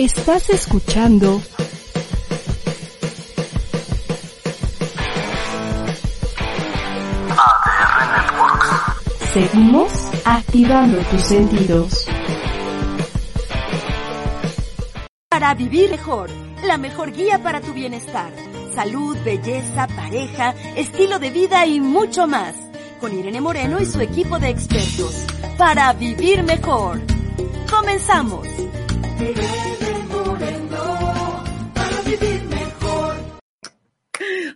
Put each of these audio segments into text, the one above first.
Estás escuchando ADR Networks. Seguimos activando tus sentidos. Para vivir mejor, la mejor guía para tu bienestar. Salud, belleza, pareja, estilo de vida y mucho más. Con Irene Moreno y su equipo de expertos. Para vivir mejor. Comenzamos.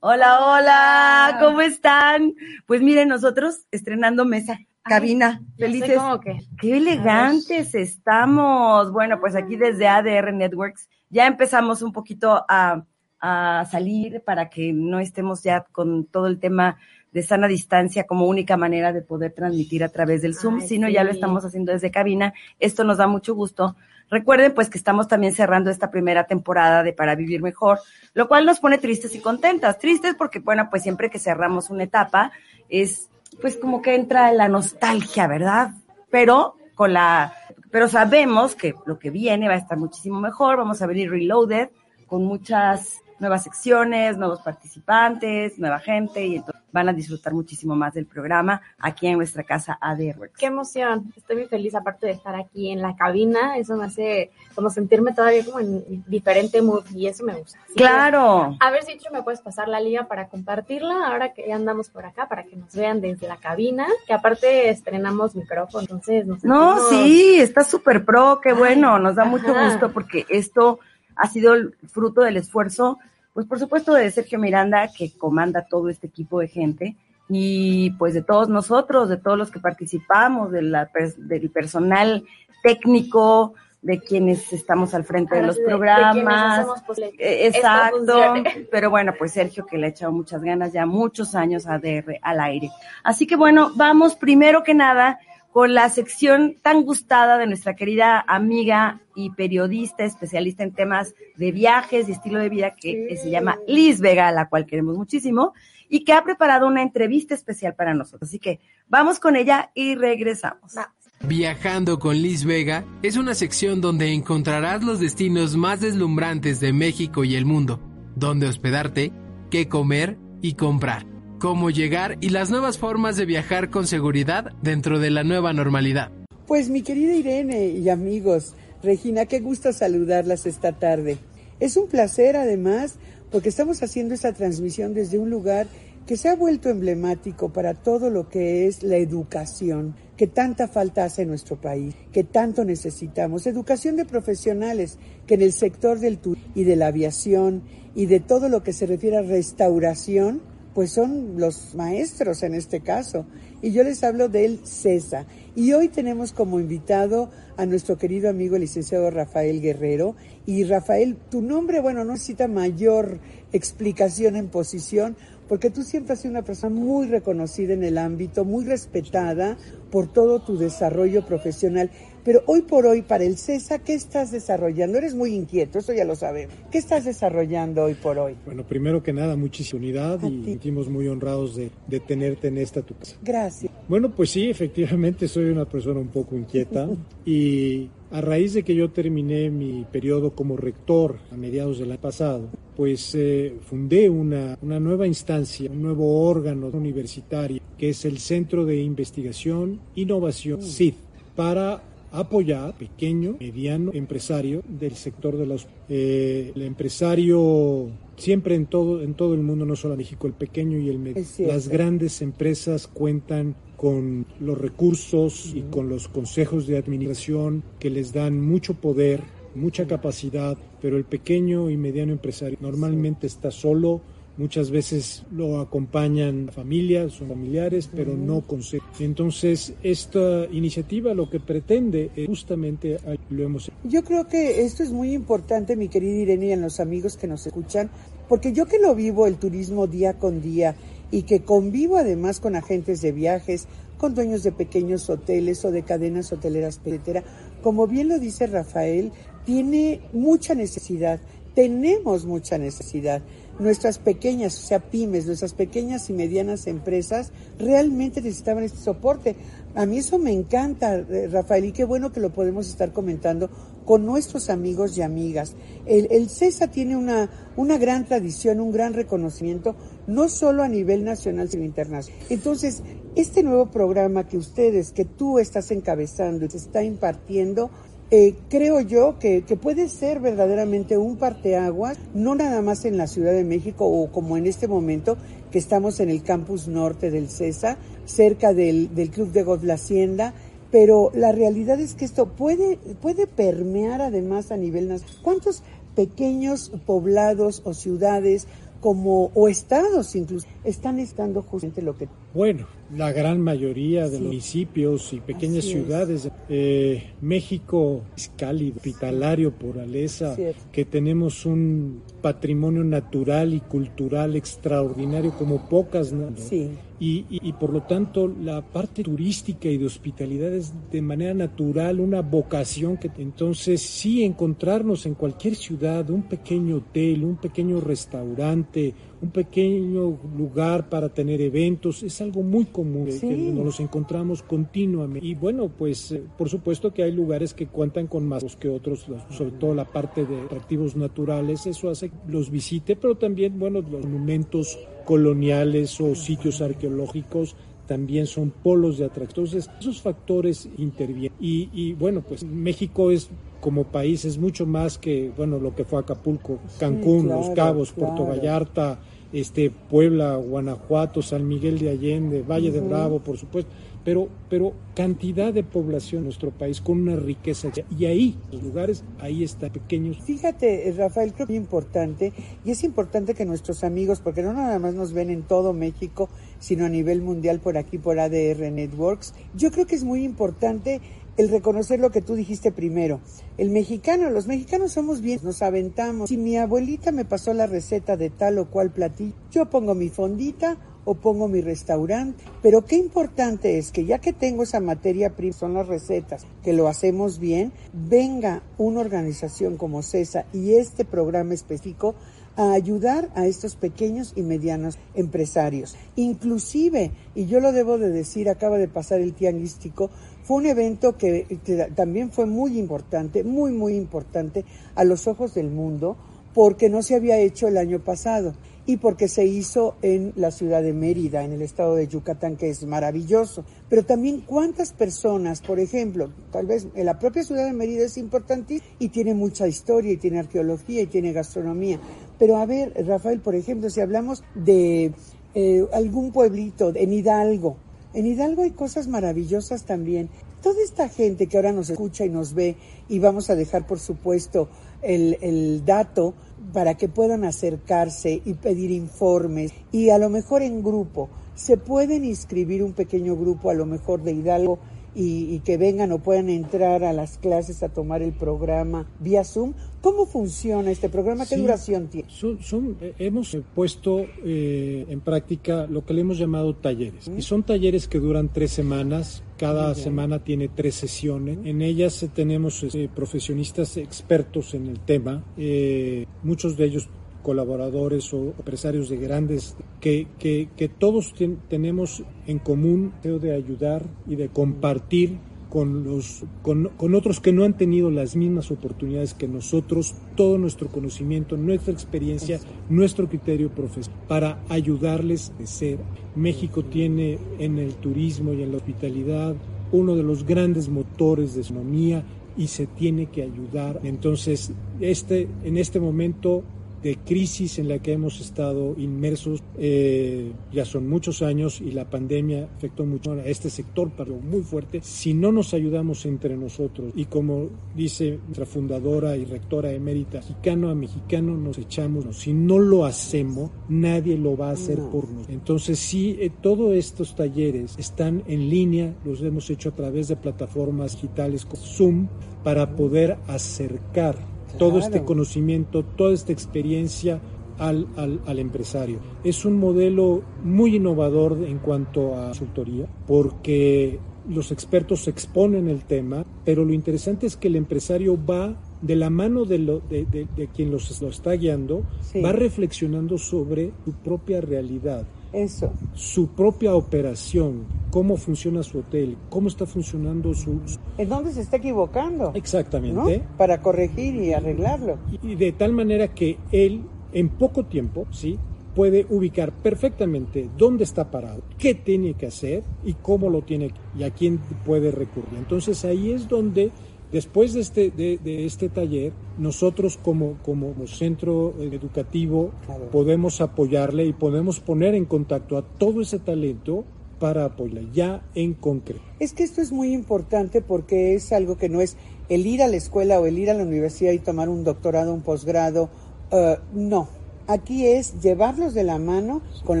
Hola, hola, ¿cómo están? Pues miren, nosotros estrenando mesa, cabina, felices. cómo que. Qué elegantes estamos. Bueno, pues aquí desde ADR Networks ya empezamos un poquito a, a salir para que no estemos ya con todo el tema de sana distancia como única manera de poder transmitir a través del Zoom, Ay, sino ya lo estamos haciendo desde cabina. Esto nos da mucho gusto. Recuerden pues que estamos también cerrando esta primera temporada de Para Vivir Mejor, lo cual nos pone tristes y contentas. Tristes porque, bueno, pues siempre que cerramos una etapa es pues como que entra la nostalgia, ¿verdad? Pero con la, pero sabemos que lo que viene va a estar muchísimo mejor, vamos a venir reloaded con muchas nuevas secciones, nuevos participantes, nueva gente y entonces van a disfrutar muchísimo más del programa aquí en nuestra casa ADR. Qué emoción. Estoy muy feliz, aparte de estar aquí en la cabina. Eso me hace como sentirme todavía como en diferente mood y eso me gusta. Así que, Claro. a ver si tú me puedes pasar la liga para compartirla ahora que ya andamos por acá, para que nos vean desde la cabina. Que aparte estrenamos micrófono, entonces nos No, sentimos- sí, está súper pro, qué bueno, nos da mucho gusto porque esto ha sido el fruto del esfuerzo, pues por supuesto de Sergio Miranda, que comanda todo este equipo de gente, y pues de todos nosotros, de todos los que participamos, de la del personal técnico, de quienes estamos al frente de Ahora los de- programas. esto Exacto, pero bueno, pues Sergio que le ha echado muchas ganas, ya muchos años a DR al aire. Así que bueno, vamos primero que nada con la sección tan gustada de nuestra querida amiga y periodista especialista en temas de viajes y estilo de vida que Sí. se llama Liz Vega, a la cual queremos muchísimo y que ha preparado una entrevista especial para nosotros. Así que vamos con ella y regresamos. Va. Viajando con Liz Vega es una sección donde encontrarás los destinos más deslumbrantes de México y el mundo, donde hospedarte, qué comer y comprar, cómo llegar y las nuevas formas de viajar con seguridad dentro de la nueva normalidad. Pues mi querida Irene y amigos, Regina, qué gusto saludarlas esta tarde. Es un placer además porque estamos haciendo esta transmisión desde un lugar que se ha vuelto emblemático para todo lo que es la educación, que tanta falta hace en nuestro país, que tanto necesitamos. Educación de profesionales que en el sector del turismo y de la aviación y de todo lo que se refiere a restauración, pues son los maestros en este caso. Y yo les hablo del CESA. Y hoy tenemos como invitado a nuestro querido amigo el licenciado Rafael Guerrero. Y Rafael, tu nombre, bueno, no necesita mayor explicación en posición, porque tú siempre has sido una persona muy reconocida en el ámbito, muy respetada por todo tu desarrollo profesional. Pero hoy por hoy, para el CESA, ¿qué estás desarrollando? Eres muy inquieto, eso ya lo sabemos. ¿Qué estás desarrollando hoy por hoy? Bueno, primero que nada, muchísima unidad A y ti. sentimos muy honrados de, de tenerte en esta tu casa. Gracias. Bueno, pues sí, efectivamente soy una persona un poco inquieta y a raíz de que yo terminé mi periodo como rector a mediados del año pasado, pues eh, fundé una, una nueva instancia, un nuevo órgano universitario que es el Centro de Investigación Innovación CID para apoyar pequeño, mediano empresario del sector de los eh, el empresario siempre en todo en todo el mundo, no solo en México, el pequeño y el medio. Las grandes empresas cuentan con los recursos y con los consejos de administración que les dan mucho poder, mucha capacidad, pero el pequeño y mediano empresario normalmente está solo, muchas veces lo acompañan familias, son familiares, pero no consejos. Entonces, esta iniciativa lo que pretende es justamente, lo hemos. Yo creo que esto es muy importante, mi querida Irene, y a los amigos que nos escuchan, porque yo que lo vivo el turismo día con día y que convivo además con agentes de viajes, con dueños de pequeños hoteles o de cadenas hoteleras, etcétera, como bien lo dice Rafael, tiene mucha necesidad, tenemos mucha necesidad. Nuestras pequeñas, o sea, pymes, nuestras pequeñas y medianas empresas realmente necesitaban este soporte. A mí eso me encanta, eh, Rafael, y qué bueno que lo podemos estar comentando con nuestros amigos y amigas. El, el CESA tiene una, una gran tradición, un gran reconocimiento, no solo a nivel nacional, sino internacional. Entonces, este nuevo programa que ustedes, que tú estás encabezando y se está impartiendo, eh, creo yo que, puede ser verdaderamente un parteaguas, no nada más en la Ciudad de México o como en este momento que estamos en el campus norte del CESA, cerca del, del Club de Golf La Hacienda, pero la realidad es que esto puede, puede permear además a nivel nacional. ¿Cuántos pequeños poblados o ciudades como o estados incluso están estando justamente lo que bueno la gran mayoría de municipios y pequeñas Así ciudades eh, México es cálido hospitalario por aleza que tenemos un patrimonio natural y cultural extraordinario como pocas ¿no? sí y, y, y, por lo tanto la parte turística y de hospitalidad es de manera natural una vocación que entonces sí encontrarnos en cualquier ciudad un pequeño hotel, un pequeño restaurante, un pequeño lugar para tener eventos es algo muy común Sí. que nos los encontramos continuamente y bueno pues eh, por supuesto que hay lugares que cuentan con más que otros sobre todo la parte de atractivos naturales eso hace que los visite pero también bueno los monumentos coloniales o sitios arqueológicos también son polos de atracción. Entonces, esos factores intervienen. Y, y, bueno, pues México es como país es mucho más que, bueno, lo que fue Acapulco, Cancún, Sí, claro, Los Cabos, claro. Puerto Vallarta, este Puebla, Guanajuato, San Miguel de Allende, Valle de Bravo, por supuesto, pero, pero cantidad de población en nuestro país con una riqueza. Y ahí, los lugares, ahí están pequeños. Fíjate, eh, Rafael, creo que es importante, y es importante que nuestros amigos, porque no nada más nos ven en todo México, sino a nivel mundial por aquí, por ADR Networks, yo creo que es muy importante el reconocer lo que tú dijiste primero. El mexicano, los mexicanos somos bien, nos aventamos. Si mi abuelita me pasó la receta de tal o cual platillo, yo pongo mi fondita o pongo mi restaurante. Pero qué importante es que ya que tengo esa materia prima, son las recetas, que lo hacemos bien, venga una organización como CESA y este programa específico a ayudar a estos pequeños y medianos empresarios. Inclusive, y yo lo debo de decir, acaba de pasar el tianguístico, fue un evento que, que también fue muy importante, muy, muy importante a los ojos del mundo, porque no se había hecho el año pasado y porque se hizo en la ciudad de Mérida, en el estado de Yucatán, que es maravilloso. Pero también cuántas personas, por ejemplo, tal vez en la propia ciudad de Mérida es importante y tiene mucha historia y tiene arqueología y tiene gastronomía. Pero a ver, Rafael, por ejemplo, si hablamos de eh, algún pueblito en Hidalgo, en Hidalgo hay cosas maravillosas también. Toda esta gente que ahora nos escucha y nos ve, y vamos a dejar, por supuesto, el, el dato para que puedan acercarse y pedir informes, y a lo mejor en grupo. Se pueden inscribir un pequeño grupo, a lo mejor de Hidalgo, y, y, que vengan o puedan entrar a las clases a tomar el programa vía Zoom. ¿Cómo funciona este programa? ¿Qué Sí, duración tiene? Son, son, eh, hemos puesto eh, en práctica lo que le hemos llamado talleres. Y son talleres que duran tres semanas. Cada semana tiene tres sesiones. En ellas eh, tenemos eh, profesionistas expertos en el tema. Eh, muchos de ellos colaboradores o empresarios de grandes que, que, que todos ten- tenemos en común el de ayudar y de compartir con, los, con, con otros que no han tenido las mismas oportunidades que nosotros, todo nuestro conocimiento, nuestra experiencia, nuestro criterio profesional, para ayudarles a crecer. México tiene en el turismo y en la hospitalidad uno de los grandes motores de economía y se tiene que ayudar. Entonces, este, en este momento de crisis en la que hemos estado inmersos eh, ya son muchos años y la pandemia afectó mucho a este sector, pero muy fuerte. Si no nos ayudamos entre nosotros y como dice nuestra fundadora y rectora emérita, mexicano a mexicano nos echamos. Si no lo hacemos, nadie lo va a hacer No. por nosotros. Entonces sí, eh, todos estos talleres están en línea, los hemos hecho a través de plataformas digitales como Zoom para poder acercar todo este conocimiento, toda esta experiencia al, al, al empresario. Es un modelo muy innovador en cuanto a consultoría, porque los expertos exponen el tema, pero lo interesante es que el empresario va de la mano de, lo, de, de- de quien los, lo está guiando, Sí. va reflexionando sobre su propia realidad. Eso. su propia operación, cómo funciona su hotel, cómo está funcionando su... ¿En dónde se está equivocando? Exactamente. ¿no? Para corregir y arreglarlo. Y de tal manera que él, en poco tiempo, ¿sí? puede ubicar perfectamente dónde está parado, qué tiene que hacer y cómo lo tiene y a quién puede recurrir. Entonces ahí es donde, después de este, de, de este taller, nosotros como, como centro educativo Claro. podemos apoyarle y podemos poner en contacto a todo ese talento para apoyarle ya en concreto. Es que esto es muy importante porque es algo que no es el ir a la escuela o el ir a la universidad y tomar un doctorado, un posgrado. eh, no, aquí es llevarlos de la mano con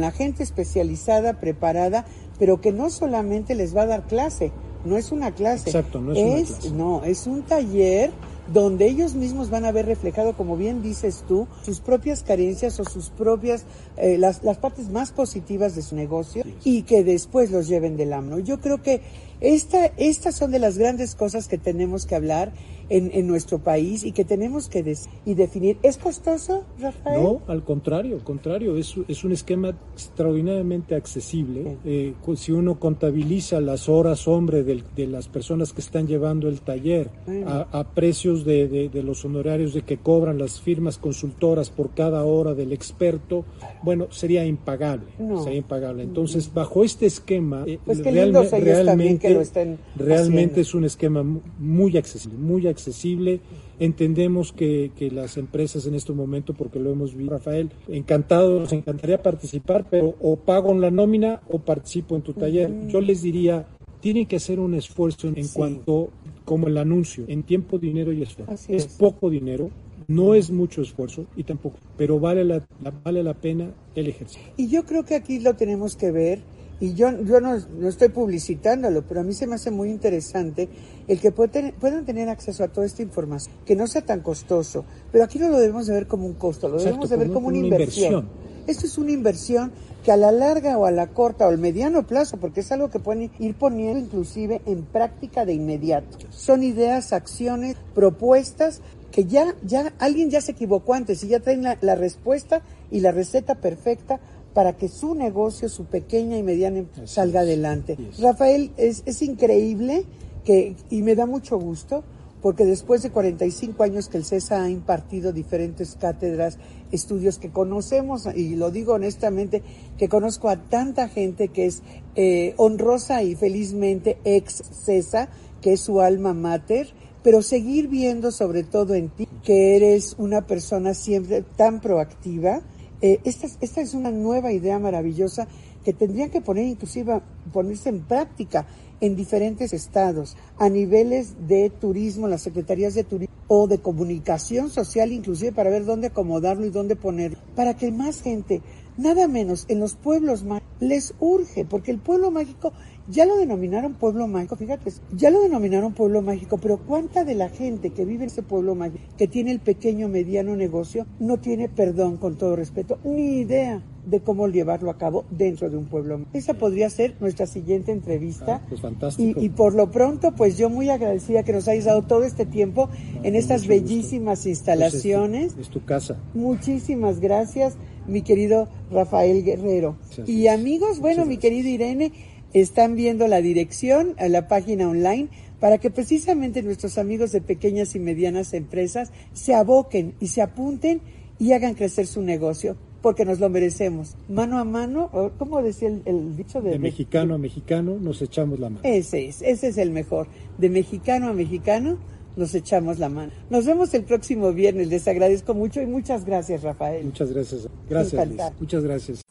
la gente especializada, preparada, pero que no solamente les va a dar clase, no es una clase. Exacto, no es una clase. No, es un taller donde ellos mismos van a ver reflejado, como bien dices tú, sus propias carencias o sus propias, eh, las, las partes más positivas de su negocio y que después los lleven de la mano. Yo creo que esta, estas son de las grandes cosas que tenemos que hablar en, en nuestro país y que tenemos que des- y definir. ¿Es costoso, Rafael? No, al contrario, al contrario, es, es un esquema extraordinariamente accesible. Eh, si uno contabiliza las horas hombre del- de las personas que están llevando el taller a, a precios de, de- de los honorarios de que cobran las firmas consultoras por cada hora del experto, bueno, sería impagable, No. sería impagable. Entonces, bajo este esquema, eh, Pues qué lindos realme- ellos estén realmente haciendo. es un esquema mu- muy accesible, muy accesible. Entendemos que, que las empresas en este momento, porque lo hemos visto, Rafael, encantado, nos encantaría participar, pero o pago en la nómina o participo en tu taller. Yo les diría, tienen que hacer un esfuerzo en, en Sí. cuanto, como el anuncio, en tiempo, dinero y esfuerzo. Es. poco dinero, no es mucho esfuerzo y tampoco, pero vale la, la- vale la pena el ejercicio. Y yo creo que aquí lo tenemos que ver, y yo, yo no, no estoy publicitándolo, pero a mí se me hace muy interesante el que puedan tener acceso a toda esta información, que no sea tan costoso, pero aquí no lo debemos de ver como un costo, lo Exacto, debemos de ver como como una una inversión. inversión. Esto es una inversión que a la larga o a la corta o al mediano plazo, porque es algo que pueden ir poniendo inclusive en práctica de inmediato. Son ideas, acciones, propuestas que ya, ya alguien ya se equivocó antes y ya traen la, la respuesta y la receta perfecta para que su negocio, su pequeña y mediana em- Así salga adelante. Rafael, es, es increíble que, y me da mucho gusto porque después de 45 años que el CESA ha impartido diferentes cátedras, estudios que conocemos, y lo digo honestamente, que conozco a tanta gente que es eh, honrosa y felizmente ex CESA, que es su alma mater, pero seguir viendo sobre todo en ti que eres una persona siempre tan proactiva. Eh, esta, es- esta es una nueva idea maravillosa que tendrían que poner inclusive ponerse en práctica en diferentes estados, a niveles de turismo, las secretarías de turismo o de comunicación social, inclusive para ver dónde acomodarlo y dónde ponerlo, para que más gente, nada menos en los pueblos mágicos, les urge, porque el pueblo mágico ya lo denominaron pueblo mágico, fíjate, ya lo denominaron pueblo mágico, pero ¿cuánta de la gente que vive en ese pueblo mágico, que tiene el pequeño mediano negocio, no tiene perdón, con todo respeto, ni idea de cómo llevarlo a cabo dentro de un pueblo mágico? Esa podría ser nuestra siguiente entrevista. Ah, pues fantástico. Y, y por lo pronto, pues yo muy agradecida que nos hayas dado todo este tiempo en estas gusto. bellísimas Pues es tu- instalaciones. es tu casa. Muchísimas gracias, mi querido Rafael Guerrero. Y amigos, bueno, mi querido Irene, están viendo la dirección a la página online para que precisamente nuestros amigos de pequeñas y medianas empresas se aboquen y se apunten y hagan crecer su negocio, porque nos lo merecemos. Mano a mano, o ¿cómo decía el, el dicho de, De mexicano a mexicano nos echamos la mano. ese es, ese es el mejor. De mexicano a mexicano nos echamos la mano. Nos vemos el próximo viernes. Les agradezco mucho y muchas gracias, Rafael. Muchas gracias. Gracias, Liz. Muchas gracias.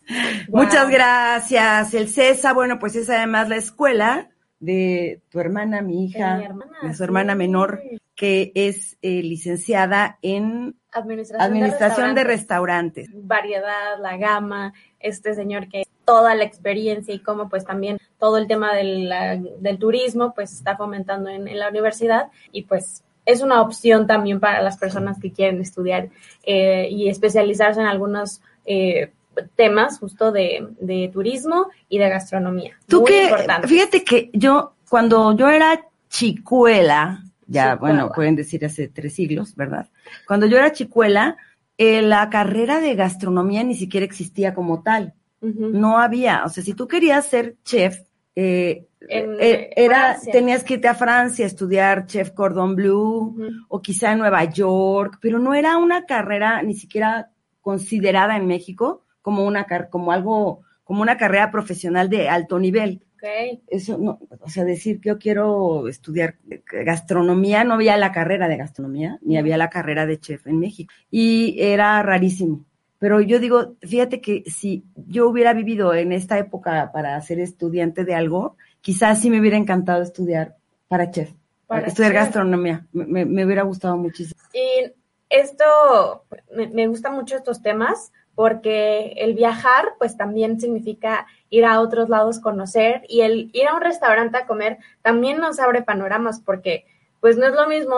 Wow. Muchas gracias. El CESA, bueno, pues es además la escuela de tu hermana, mi hija, De mi hermana, de su hermana sí. menor, que es eh, licenciada en Administración, Administración de restaurantes. Restaurantes. variedad, la gama, este señor que toda la experiencia y cómo pues también todo el tema del, la- del turismo pues está fomentando en, en la universidad y pues es una opción también para las personas que quieren estudiar eh, y especializarse en algunos eh, temas justo de, de turismo y de gastronomía. Tú Muy que, importante. fíjate que yo, cuando yo era chicuela, ya, Chicuela. bueno, pueden decir hace tres siglos, ¿verdad? Cuando yo era chicuela, eh, la carrera de gastronomía ni siquiera existía como tal. No había. O sea, si tú querías ser chef, eh, eh, era, Francia. tenías que irte a Francia a estudiar chef cordon bleu o quizá en Nueva York, pero no era una carrera ni siquiera considerada en México como una como algo como una carrera profesional de alto nivel. Ok. Eso no, o sea, decir que yo quiero estudiar gastronomía, no había la carrera de gastronomía, ni había la carrera de chef en México. Y era rarísimo. Pero yo digo, fíjate que si yo hubiera vivido en esta época para ser estudiante de algo, quizás sí me hubiera encantado estudiar para chef, Para estudiar chef. gastronomía. Me, me- me hubiera gustado muchísimo. Y esto, me, me gustan mucho estos temas porque el viajar pues también significa ir a otros lados, conocer y el ir a un restaurante a comer también nos abre panoramas porque pues no es lo mismo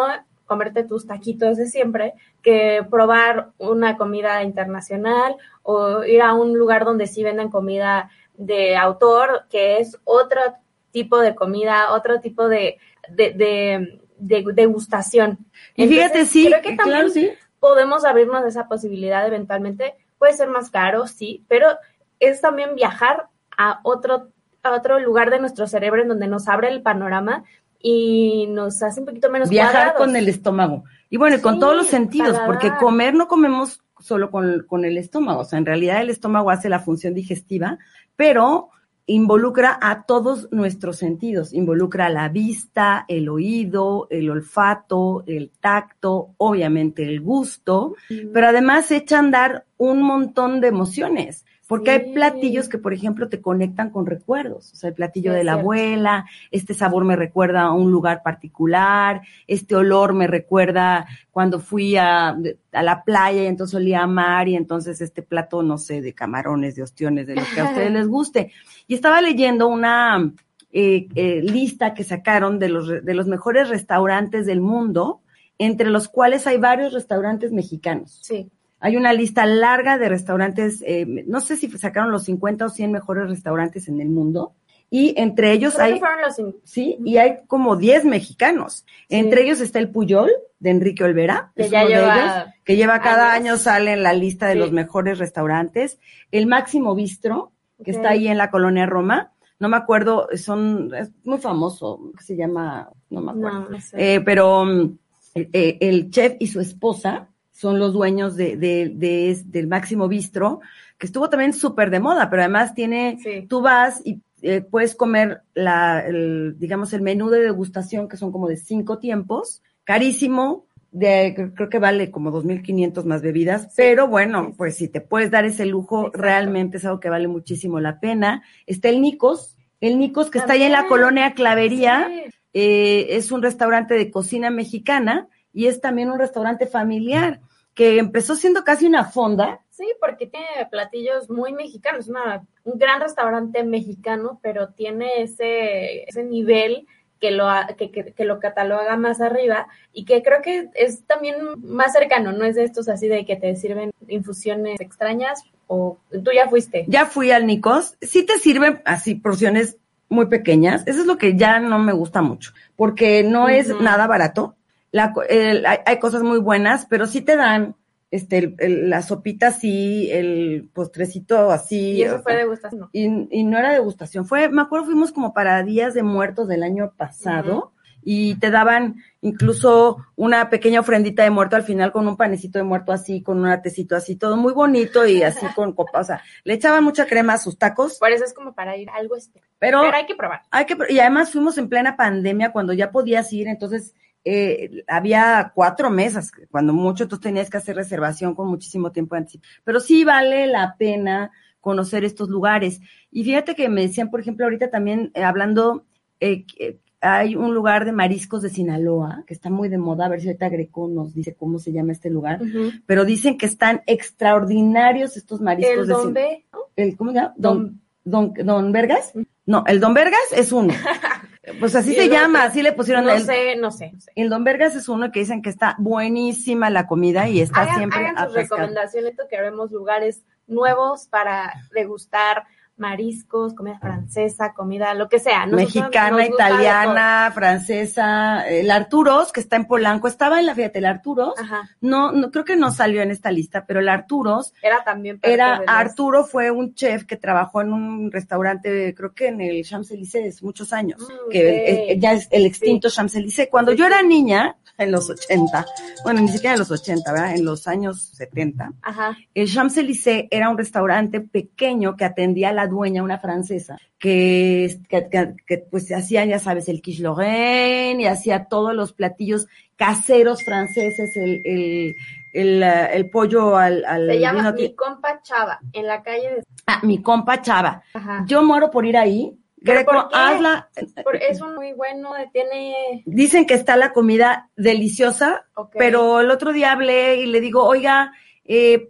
comerte tus taquitos de siempre que probar una comida internacional o ir a un lugar donde sí vendan comida de autor, que es otro tipo de comida, otro tipo de, de, de, de degustación. Y fíjate, sí, creo que también claro, sí. podemos abrirnos a esa posibilidad eventualmente. Puede ser más caro, sí, pero es también viajar a otro, a otro lugar de nuestro cerebro en donde nos abre el panorama y nos hace un poquito menos Viajar cuadrados. con el estómago. Y bueno, con todos los sentidos, paladar. porque comer no comemos solo con, con el estómago. O sea, en realidad el estómago hace la función digestiva, pero involucra a todos nuestros sentidos. Involucra la vista, el oído, el olfato, el tacto, obviamente el gusto, pero además echa a andar un montón de emociones. Porque Sí. hay platillos que, por ejemplo, te conectan con recuerdos. O sea, el platillo Sí, de la cierto. abuela, este sabor me recuerda a un lugar particular, este olor me recuerda cuando fui a, a la playa y entonces olía a mar y entonces este plato, no sé, de camarones, de ostiones, de lo que a ustedes les guste. Y estaba leyendo una eh, eh, lista que sacaron de los, de los mejores restaurantes del mundo, entre los cuales hay varios restaurantes mexicanos. Sí. Hay una lista larga de restaurantes, eh, no sé si sacaron los 50 o 100 mejores restaurantes en el mundo, y entre ellos Creo que hay, fueron los sí, y hay como 10 mexicanos. Sí. Entre ellos está el Puyol, de Enrique Olvera, Que es ya uno de lleva ellos, que lleva cada años. año, sale en la lista de Sí. los mejores restaurantes. El Máximo Bistro, que está ahí en la colonia Roma, no me acuerdo, son, es muy famoso, se llama, no me acuerdo. No, no sé. Eh, pero mm, eh, el chef y su esposa son los dueños de, de- del Máximo Bistro, que estuvo también súper de moda, pero además tiene, Sí. tú vas y eh, puedes comer la, el, digamos, el menú de degustación, que son como de cinco tiempos, carísimo, de, cre- creo que vale como 2.500 más bebidas, pero bueno, sí, pues si te puedes dar ese lujo, Exacto. realmente es algo que vale muchísimo la pena. Está el Nicos, el Nicos que está ahí en la colonia Clavería, Sí. eh, es un restaurante de cocina mexicana y es también un restaurante familiar que empezó siendo casi una fonda. Sí, porque tiene platillos muy mexicanos, una, un gran restaurante mexicano, pero tiene ese, ese nivel que lo, que, que- que lo cataloga más arriba y que creo que es también más cercano, no es de estos así de que te sirven infusiones extrañas o tú ya fuiste. Ya fui al Nicos, sí te sirven así porciones muy pequeñas, eso es lo que ya no me gusta mucho, porque no es nada barato, la el- hay, hay cosas muy buenas, pero sí te dan este el- el- la sopita así, el postrecito así. y eso fue sea, degustación. y, y no era degustación, fue, me acuerdo, fuimos como para Días de Muertos del año pasado y te daban incluso una pequeña ofrendita de muerto al final con un panecito de muerto así, con un tecito así, todo muy bonito y así con copa, o sea, le echaban mucha crema a sus tacos, Por eso es como para ir a algo especial. pero Pero hay que probar. hay que, y además fuimos en plena pandemia cuando ya podías ir, entonces eh, había cuatro mesas, cuando mucho tú tenías que hacer reservación con muchísimo tiempo antes. Pero sí vale la pena conocer estos lugares. Y fíjate que me decían, por ejemplo, ahorita también eh, hablando, eh, hay un lugar de mariscos de Sinaloa que está muy de moda, a ver si ahorita Greco nos dice cómo se llama este lugar, pero dicen que están extraordinarios estos mariscos El de Don Sinaloa. El, ¿Cómo se llama? Don, don, don Vergas. No, el Don Vergas es uno. Pues así se llama, otro, así le pusieron no el, sé, no sé. no sé. el Don Vergas es uno que dicen que está buenísima la comida y está hagan, siempre hagan sus atascado. recomendaciones, que haremos lugares nuevos para degustar mariscos, comida francesa, comida, lo que sea. Nosotros Mexicana, italiana, francesa, el Arturos, que está en Polanco, estaba en la fíjate, el Arturos. Ajá. no, no, creo que no salió en esta lista, pero el Arturos, Era también parte era, de Arturo fue un chef que trabajó en un restaurante, creo que en el Champs-Élysées, muchos años, Mm, que ya es el extinto Champs-Élysées. Cuando Sí, yo sí. era niña, en los 80, bueno, ni siquiera en los 80, ¿verdad? En los años 70, Ajá. el Champs-Élysées era un restaurante pequeño que atendía a la dueña, una francesa, que, que, que- que, pues hacía, ya sabes, el quiche Lorraine y hacía todos los platillos caseros franceses, el, el, el, el pollo al, al Se llama Mi Compa Chava, en la calle de... Ah, mi compa Chava. Ajá. Yo muero por ir ahí. ¿Pero Greco, hazla. Es un muy bueno, tiene... Dicen que está la comida deliciosa, pero el otro día hablé y le digo, oiga, eh,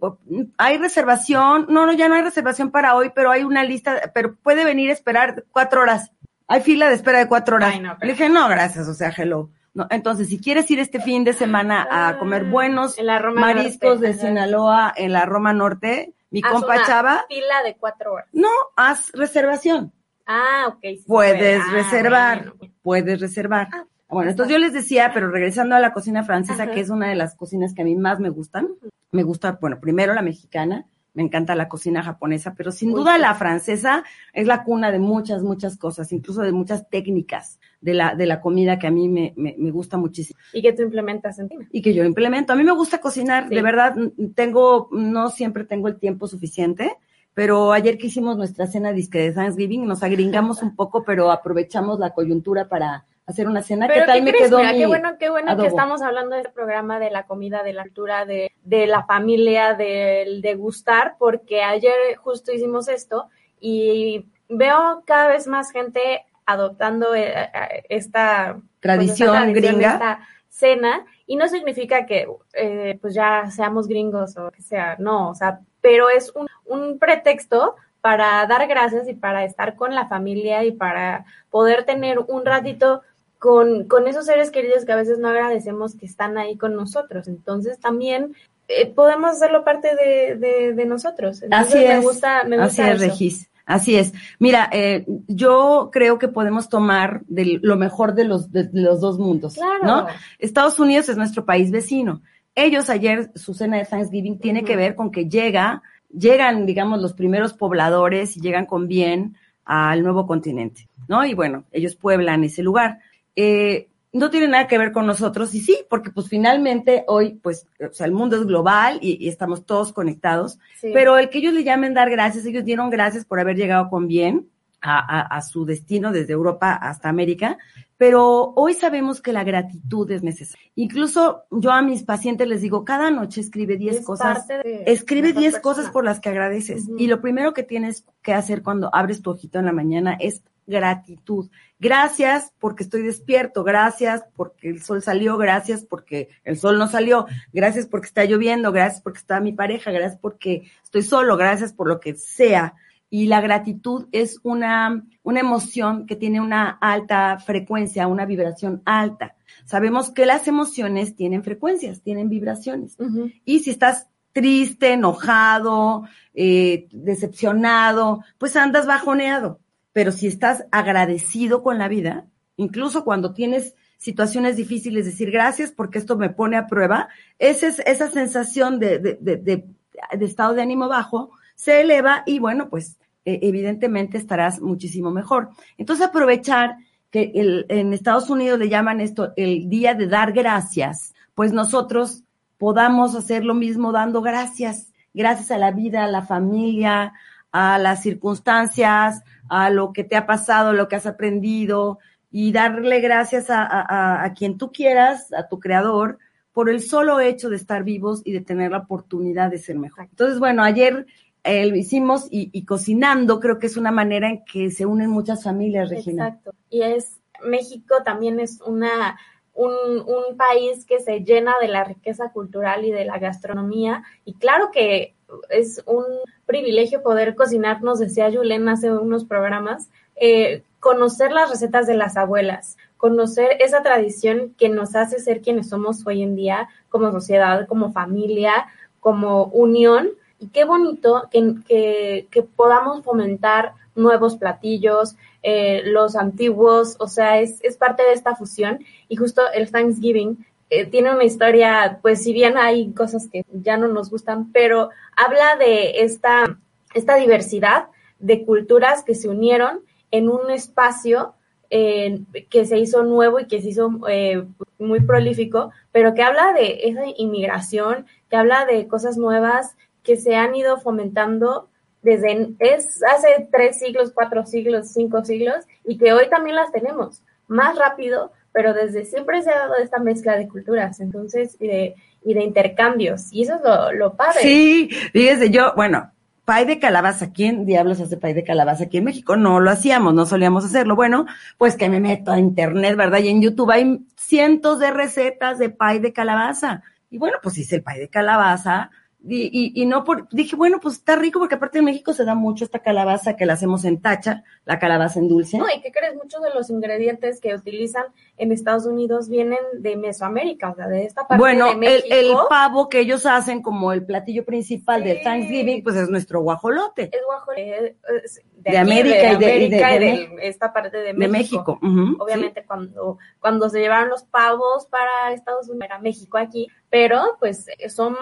hay reservación, no, no, ya no hay reservación para hoy, pero hay una lista, pero puede venir a esperar cuatro horas. Hay fila de espera de cuatro horas. Ay, no, pero- Le dije, no, gracias, o sea, hello. No, entonces, si quieres ir este fin de semana a comer buenos Ah, En la Roma mariscos Norte, de. Sinaloa en la Roma Norte, mi Haz compa una Chava, fila de cuatro horas. no, haz reservación. Ah, ok. sí Puedes puede. Ah, reservar, bueno. puedes reservar. Ah, bueno, entonces yo les decía, pero regresando a la cocina francesa, Ajá. que es una de las cocinas que a mí más me gustan, me gusta, bueno, primero la mexicana, me encanta la cocina japonesa, pero sin Uy, duda la francesa es la cuna de muchas, muchas cosas, incluso de muchas técnicas de la, de la comida que a mí me, me, me gusta muchísimo Y que tú implementas en ti. y que yo implemento. A mí me gusta cocinar, Sí. de verdad, tengo, no siempre tengo el tiempo suficiente, pero ayer que hicimos nuestra cena disque de Thanksgiving, nos agringamos un poco, pero aprovechamos la coyuntura para hacer una cena. ¿Qué tal ¿qué me crees? quedó Mira, mi qué bueno, qué bueno adobo? que estamos hablando de este programa de la comida, de la altura, de, de la familia, del degustar, porque ayer justo hicimos esto y veo cada vez más gente adoptando eh, eh, esta Tradición pues, esta gringa. esta cena, y no significa que eh, pues ya seamos gringos o que sea, no, o sea, pero es un, un pretexto para dar gracias y para estar con la familia y para poder tener un ratito con, con esos seres queridos que a veces no agradecemos que están ahí con nosotros. Entonces también eh, podemos hacerlo parte de, de, de nosotros. Entonces, Así me es. gusta, me Así gusta es, eso. Regis. Así es. Mira, eh, yo creo que podemos tomar de lo mejor de los, de, los dos mundos, Claro. ¿no? Estados Unidos es nuestro país vecino. Ellos ayer, su cena de Thanksgiving tiene que ver con que llega, llegan, digamos, los primeros pobladores y llegan con bien al nuevo continente, ¿no? Y bueno, ellos pueblan ese lugar. Eh, no tiene nada que ver con nosotros y sí, porque pues finalmente hoy, pues, o sea, el mundo es global y, y estamos todos conectados. Sí. Pero el que ellos le llamen dar gracias, ellos dieron gracias por haber llegado con bien a, a- a su destino desde Europa hasta América, pero hoy sabemos que la gratitud es necesaria. Incluso yo a mis pacientes les digo, cada noche escribe 10 Es cosas, de escribe nuestra 10 persona. cosas por las que agradeces. Y lo primero que tienes que hacer cuando abres tu ojito en la mañana es gratitud. Gracias porque estoy despierto, gracias porque el sol salió, gracias porque el sol no salió, gracias porque está lloviendo, gracias porque está mi pareja, gracias porque estoy solo, gracias por lo que sea. Y la gratitud es una, una emoción que tiene una alta frecuencia, una vibración alta. Sabemos que las emociones tienen frecuencias, tienen vibraciones. Y si estás triste, enojado, eh, decepcionado, pues andas bajoneado. Pero si estás agradecido con la vida, incluso cuando tienes situaciones difíciles, decir gracias porque esto me pone a prueba, esa, es, esa sensación de, de, de, de, estado de ánimo bajo se eleva y bueno, pues eh, evidentemente estarás muchísimo mejor. Entonces aprovechar que el, en Estados Unidos le llaman esto el día de dar gracias, pues nosotros podamos hacer lo mismo dando gracias, gracias a la vida, a la familia, a las circunstancias, a lo que te ha pasado, lo que has aprendido, y darle gracias a, a, a quien tú quieras, a tu creador, por el solo hecho de estar vivos y de tener la oportunidad de ser mejor. Entonces, bueno, ayer eh, lo hicimos y, y, cocinando creo que es una manera en que se unen muchas familias, Regina. Exacto. Y es, México también es una, un, un país que se llena de la riqueza cultural y de la gastronomía. Y claro que es un privilegio poder cocinar, nos decía Julen hace unos programas, eh, conocer las recetas de las abuelas, conocer esa tradición que nos hace ser quienes somos hoy en día como sociedad, como familia, como unión. Y qué bonito que, que, que podamos fomentar nuevos platillos, eh, los antiguos, o sea, es, es parte de esta fusión. Y justo el Thanksgiving eh, tiene una historia, pues si bien hay cosas que ya no nos gustan, pero habla de esta, esta diversidad de culturas que se unieron en un espacio que se hizo nuevo y que se hizo eh, muy prolífico, pero que habla de esa inmigración, que habla de cosas nuevas que se han ido fomentando desde es hace tres siglos, cuatro siglos, cinco siglos, y que hoy también las tenemos. Más rápido, pero desde siempre se ha dado esta mezcla de culturas, entonces, y de, y de intercambios, y eso es lo, lo padre. Sí, fíjese, yo, bueno, pay de calabaza, ¿quién diablos hace pay de calabaza aquí en México? No lo hacíamos, no solíamos hacerlo. Bueno, pues que me meto a internet, ¿verdad? Y en YouTube hay cientos de recetas de pay de calabaza. Y bueno, pues hice el pay de calabaza, y, y, y, no por, dije, bueno, pues está rico porque aparte en México se da mucho esta calabaza que la hacemos en tacha, la calabaza en dulce. No, y que crees, muchos de los ingredientes que utilizan en Estados Unidos vienen de Mesoamérica, o sea, de esta parte bueno, de México. el, el pavo que ellos hacen como el platillo principal sí. del Thanksgiving, pues es nuestro guajolote. Es guajolote de, de, América, de, y de, América y de, esta parte de México. De México. Uh -huh, Obviamente sí. cuando, cuando se llevaron los pavos para Estados Unidos, era México aquí, pero pues son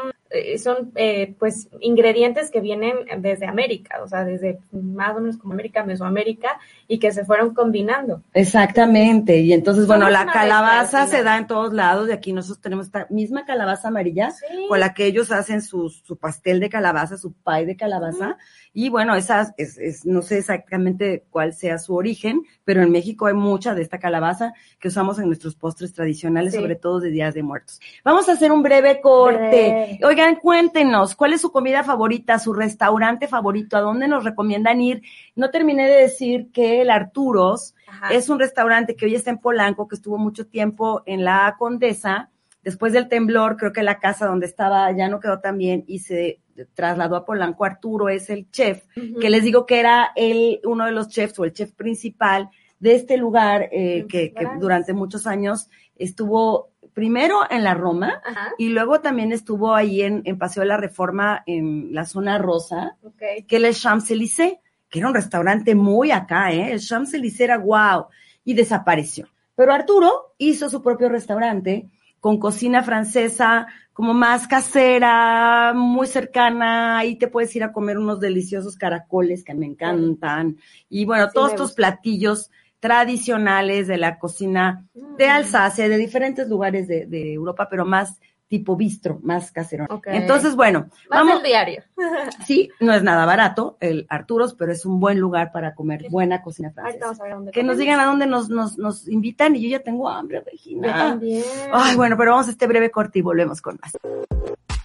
son eh, pues ingredientes que vienen desde América, o sea, desde más o menos como América, Mesoamérica, y que se fueron combinando. Exactamente, y entonces, bueno, la calabaza se da en todos lados, y aquí nosotros tenemos esta misma calabaza amarilla, sí. con la que ellos hacen su, su pastel de calabaza, su pie de calabaza, y bueno, esa es, es, no sé exactamente cuál sea su origen, pero en México hay mucha de esta calabaza que usamos en nuestros postres tradicionales, sí. sobre todo de Días de Muertos. Vamos a hacer un breve corte. Breve. Oigan, cuéntenos, ¿cuál es su comida favorita, su restaurante favorito? ¿A dónde nos recomiendan ir? No terminé de decir que el Arturos Ajá. es un restaurante que hoy está en Polanco, que estuvo mucho tiempo en la Condesa. Después del temblor, creo que la casa donde estaba ya no quedó tan bien y se trasladó a Polanco. Arturo es el chef, uh -huh. que les digo que era el, uno de los chefs o el chef principal de este lugar eh, que, que durante muchos años estuvo primero en la Roma Ajá. y luego también estuvo ahí en, en, Paseo de la Reforma en la zona rosa, okay. que es el Champs-Élysées, que era un restaurante muy acá, ¿eh? El Champs-Élysées era wow, y desapareció. Pero Arturo hizo su propio restaurante con cocina francesa, como más casera, muy cercana, ahí te puedes ir a comer unos deliciosos caracoles que me encantan, y bueno, sí, todos estos platillos tradicionales de la cocina de Mm. Alsacia, de diferentes lugares de, de Europa, pero más tipo bistro, más casero. Okay. Entonces, bueno, más vamos. diario. sí, no es nada barato el Arturos, pero es un buen lugar para comer buena cocina francesa. que nos digan a dónde nos, nos, nos invitan y yo ya tengo hambre, Regina. Yo también. Ay, bueno, pero vamos a este breve corte y volvemos con más.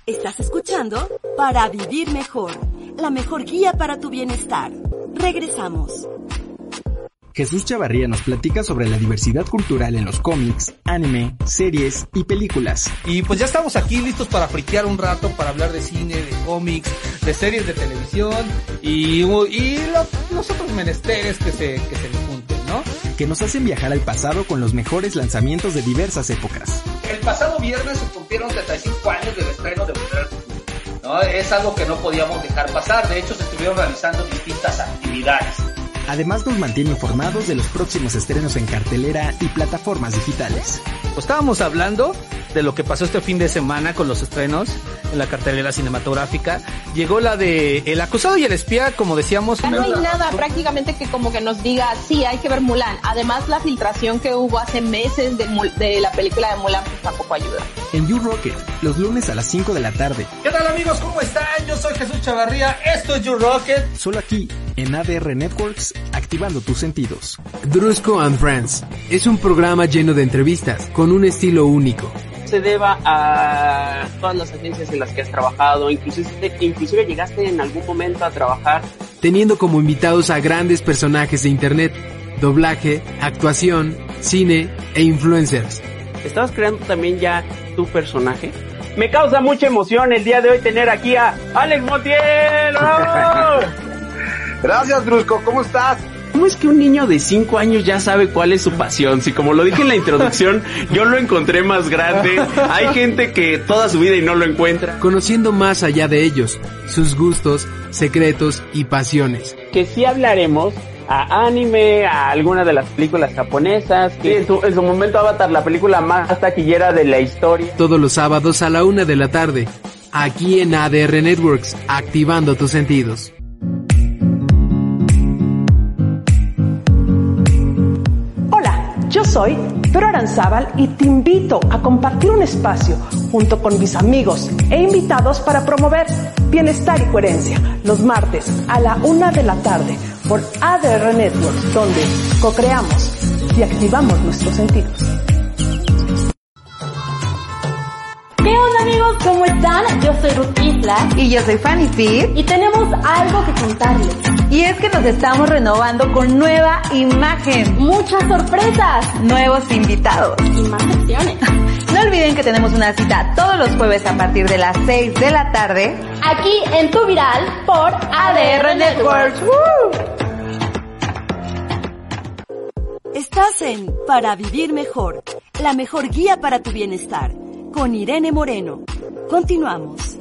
Estás escuchando Para Vivir Mejor, la mejor guía para tu bienestar. Regresamos. Jesús Chavarría nos platica sobre la diversidad cultural en los cómics, anime, series y películas. Y pues ya estamos aquí listos para friquear un rato, para hablar de cine, de cómics, de series de televisión y, y los, los, otros menesteres que se, que se junten, ¿no? Que nos hacen viajar al pasado con los mejores lanzamientos de diversas épocas. El pasado viernes se cumplieron 35 años del estreno de Volver ¿no? Es algo que no podíamos dejar pasar, de hecho se estuvieron realizando distintas actividades. Además nos mantiene informados de los próximos estrenos en cartelera y plataformas digitales. Estábamos hablando de lo que pasó este fin de semana con los estrenos en la cartelera cinematográfica. Llegó la de El acusado y el espía, como decíamos. No hay nada prácticamente que como que nos diga, sí, hay que ver Mulan. Además, la filtración que hubo hace meses de, de la película de Mulan pues tampoco ayuda. En You Rocket, los lunes a las 5 de la tarde. ¿Qué tal amigos? ¿Cómo están? Yo soy Jesús Chavarría. Esto es You Rocket. Solo aquí, en ADR Networks, activando tus sentidos. Drusco and Friends es un programa lleno de entrevistas con un estilo único. Se deba a todas las agencias en las que has trabajado, inclusive, inclusive llegaste en algún momento a trabajar. Teniendo como invitados a grandes personajes de internet, doblaje, actuación, cine e influencers. ¿Estabas creando también ya tu personaje? Me causa mucha emoción el día de hoy tener aquí a Alex Montiel. Gracias, Brusco. ¿Cómo estás? ¿Cómo es que un niño de 5 años ya sabe cuál es su pasión? Si como lo dije en la introducción, yo lo encontré más grande. Hay gente que toda su vida y no lo encuentra. Conociendo más allá de ellos, sus gustos, secretos y pasiones. Que sí hablaremos a anime, a alguna de las películas japonesas. Que en, su, en su momento Avatar, la película más taquillera de la historia. Todos los sábados a la una de la tarde, aquí en ADR Networks, activando tus sentidos. Yo soy Pero Aranzábal y te invito a compartir un espacio junto con mis amigos e invitados para promover bienestar y coherencia los martes a la una de la tarde por ADR Networks, donde co-creamos y activamos nuestros sentidos. ¿Qué onda amigos? ¿Cómo están? Yo soy Ruth Isla. Y yo soy Fanny Fit. Y tenemos algo que contarles. Y es que nos estamos renovando con nueva imagen. Muchas sorpresas. Nuevos invitados. Y más secciones. No olviden que tenemos una cita todos los jueves a partir de las 6 de la tarde. Aquí en Tu Viral por ADR Networks. Estás en Para Vivir Mejor, la mejor guía para tu bienestar, con Irene Moreno. Continuamos.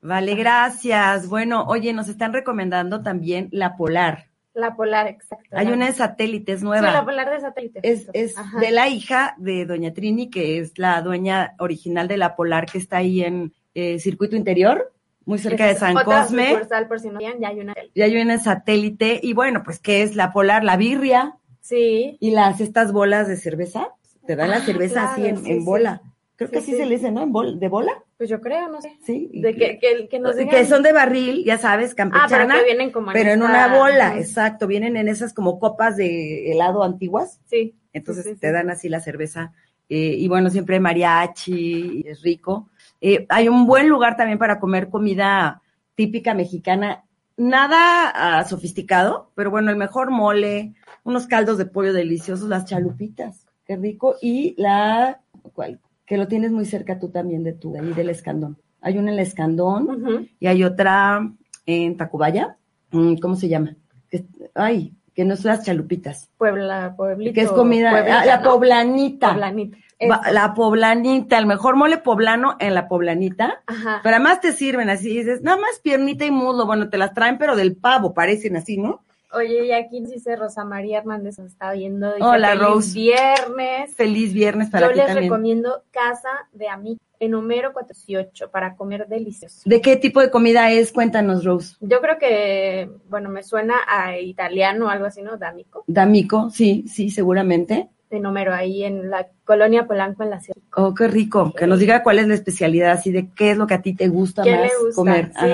Vale, gracias. Bueno, oye, nos están recomendando también la Polar. La Polar, exacto. Hay una de satélites nueva. Sí, la Polar de satélites. Es, es de la hija de Doña Trini, que es la dueña original de la Polar, que está ahí en eh, Circuito Interior, muy cerca de San Otra Cosme. por si no ya hay una. Ya hay una satélite. Y bueno, pues, ¿qué es la Polar? La birria. Sí. Y las, estas bolas de cerveza. Te dan la Ah, cerveza así en, sí, en sí. bola. Creo que así sí. se le dice, ¿no? En bol, ¿De bola? Pues yo creo, no sé. Sí. De que, que, que nos que digan. son de barril, ya sabes, campechana. Ah, pero que vienen como pero en una bola, exacto. Vienen en esas como copas de helado antiguas. Sí. Entonces te dan así la cerveza. eh, y bueno, siempre mariachi, es rico. Eh, hay un buen lugar también para comer comida típica mexicana. Nada ah, sofisticado, pero bueno, el mejor mole, unos caldos de pollo deliciosos, las chalupitas, qué rico. Y la, ¿cuál? Que lo tienes muy cerca tú también de tu, ahí del escandón. Hay una en el escandón y hay otra en Tacubaya. Mm, ¿Cómo se llama? Que- ay, que no son las chalupitas. Puebla, Pueblito. Que es comida, Pueblita, ah, la ¿no? poblanita. Poblanita. Va- Eso. la poblanita, el mejor mole poblano en la poblanita. Ajá. Pero además te sirven así, dices, nada más piernita y muslo, bueno, te las traen, pero del pavo, parecen así, ¿no? Oye, y aquí dice Rosa María Hernández, nos está viendo. Dice, Hola, "Feliz Rose. viernes. Feliz viernes para Yo ti les también. recomiendo Casa de Amigo en Homero 48 para comer delicioso. ¿De qué tipo de comida es? Cuéntanos, Rose. Yo creo que, bueno, me suena a italiano o algo así, ¿no? D'Amico. D'Amico, sí, sí, seguramente. En Homero, ahí en la colonia Polanco, en la Sierra. Oh, qué rico. Que nos diga cuál es la especialidad, así de qué es lo que a ti te gusta ¿Qué más le gusta? comer. Ajá.